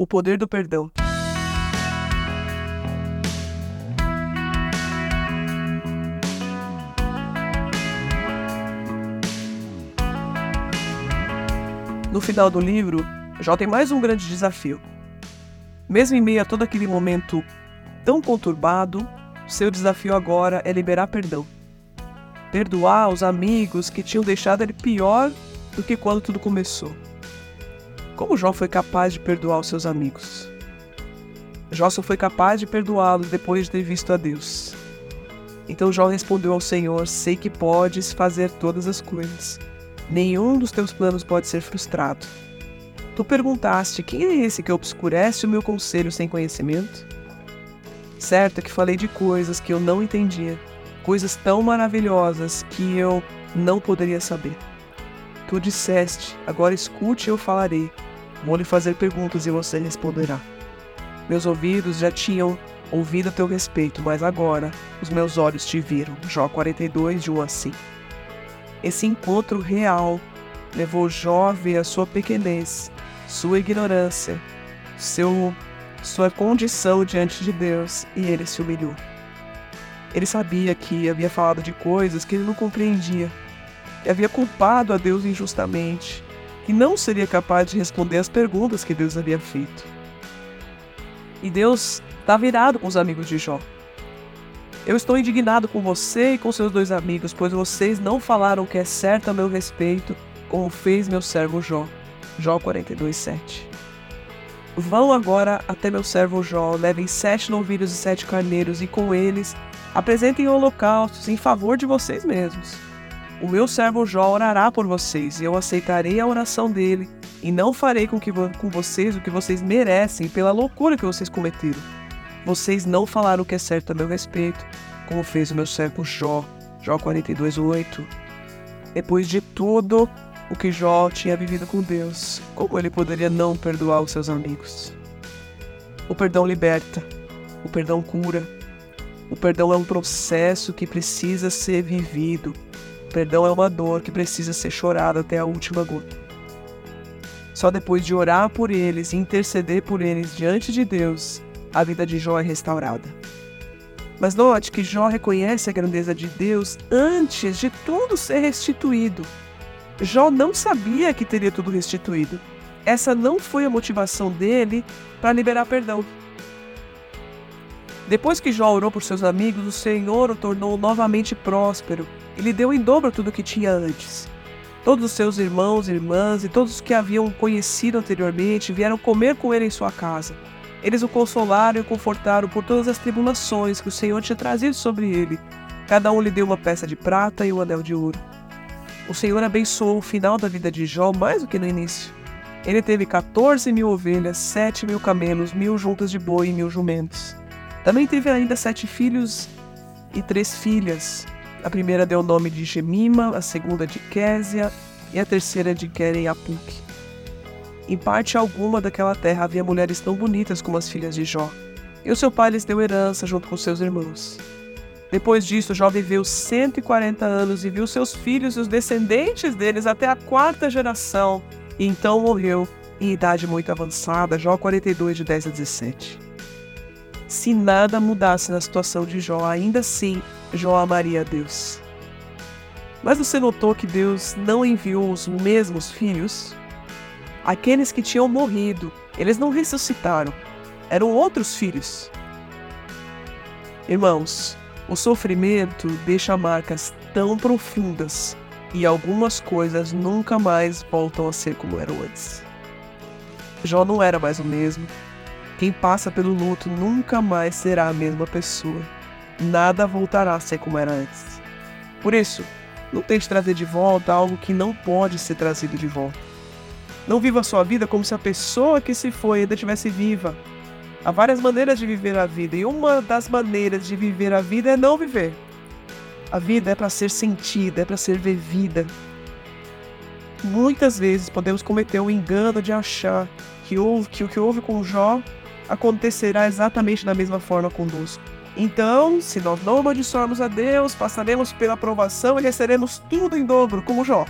O poder do perdão. No final do livro, Jó tem mais um grande desafio. Mesmo em meio a todo aquele momento tão conturbado, seu desafio agora é liberar perdão. Perdoar os amigos que tinham deixado ele pior do que quando tudo começou. Como Jó foi capaz de perdoar os seus amigos? Jó só foi capaz de perdoá-los depois de ter visto a Deus. Então Jó respondeu ao Senhor: Sei que podes fazer todas as coisas Nenhum dos teus planos pode ser frustrado. Tu perguntaste: quem é esse que obscurece o meu conselho sem conhecimento? Certo é que falei de coisas que eu não entendia, coisas tão maravilhosas que eu não poderia saber. Tu disseste: agora escute e eu falarei. Vou lhe fazer perguntas e você responderá. Meus ouvidos já tinham ouvido a teu respeito, mas agora os meus olhos te viram. Jó 42, de 1 a 5. Esse encontro real levou Jó a ver a sua pequenez, sua ignorância, seu, sua condição diante de Deus e ele se humilhou. Ele sabia que havia falado de coisas que ele não compreendia, que havia culpado a Deus injustamente, que não seria capaz de responder as perguntas que Deus havia feito. E Deus está virado com os amigos de Jó. Eu estou indignado com você e com seus dois amigos, pois vocês não falaram o que é certo a meu respeito, como fez meu servo Jó. Jó 42:7. Vão agora até meu servo Jó, levem sete novilhos e sete carneiros, e com eles apresentem holocaustos em favor de vocês mesmos. O meu servo Jó orará por vocês, e eu aceitarei a oração dele, e não farei com, que, com vocês o que vocês merecem pela loucura que vocês cometeram. Vocês não falaram o que é certo a meu respeito, como fez o meu servo Jó, Jó 42:8. Depois de tudo o que Jó tinha vivido com Deus, como ele poderia não perdoar os seus amigos? O perdão liberta, o perdão cura. O perdão é um processo que precisa ser vivido. Perdão é uma dor que precisa ser chorada até a última gota. Só depois de orar por eles e interceder por eles diante de Deus a vida de Jó é restaurada. Mas note que Jó reconhece a grandeza de Deus antes de tudo ser restituído. Jó não sabia que teria tudo restituído. Essa não foi a motivação dele para liberar perdão. Depois que Jó orou por seus amigos, o Senhor o tornou novamente próspero e lhe deu em dobro tudo o que tinha antes. Todos os seus irmãos e irmãs e todos os que haviam conhecido anteriormente vieram comer com ele em sua casa. Eles o consolaram e o confortaram por todas as tribulações que o Senhor tinha trazido sobre ele. Cada um lhe deu uma peça de prata e um anel de ouro. O Senhor abençoou o final da vida de Jó mais do que no início. Ele teve 14 mil ovelhas, 7 mil camelos, mil juntas de boi e mil jumentos. Também teve ainda sete filhos e três filhas. A primeira deu o nome de Gemima, a segunda de Késia e a terceira de Querem-Apuque. Em parte alguma daquela terra havia mulheres tão bonitas como as filhas de Jó, e o seu pai lhes deu herança junto com seus irmãos. Depois disso, Jó viveu 140 anos e viu seus filhos e os descendentes deles até a quarta geração, e então morreu em idade muito avançada, Jó 42, de 10 a 17. Se nada mudasse na situação de Jó, ainda assim, Jó amaria a Deus. Mas você notou que Deus não enviou os mesmos filhos? Aqueles que tinham morrido, eles não ressuscitaram, eram outros filhos. Irmãos, o sofrimento deixa marcas tão profundas e algumas coisas nunca mais voltam a ser como eram antes. Jó não era mais o mesmo. Quem passa pelo luto nunca mais será a mesma pessoa. Nada voltará a ser como era antes. Por isso, não tente trazer de volta algo que não pode ser trazido de volta. Não viva sua vida como se a pessoa que se foi ainda estivesse viva. Há várias maneiras de viver a vida e uma das maneiras de viver a vida é não viver. A vida é para ser sentida, é para ser vivida. Muitas vezes podemos cometer o engano de achar que, houve, que o que houve com Jó acontecerá exatamente da mesma forma conosco. Então, se nós não amaldiçoarmos a Deus, passaremos pela aprovação e receberemos tudo em dobro, como Jó.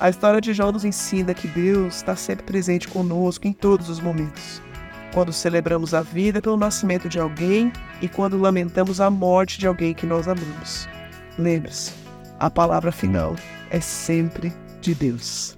A história de Jó nos ensina que Deus está sempre presente conosco em todos os momentos. Quando celebramos a vida pelo nascimento de alguém e quando lamentamos a morte de alguém que nós amamos. Lembre-se, a palavra final é sempre de Deus.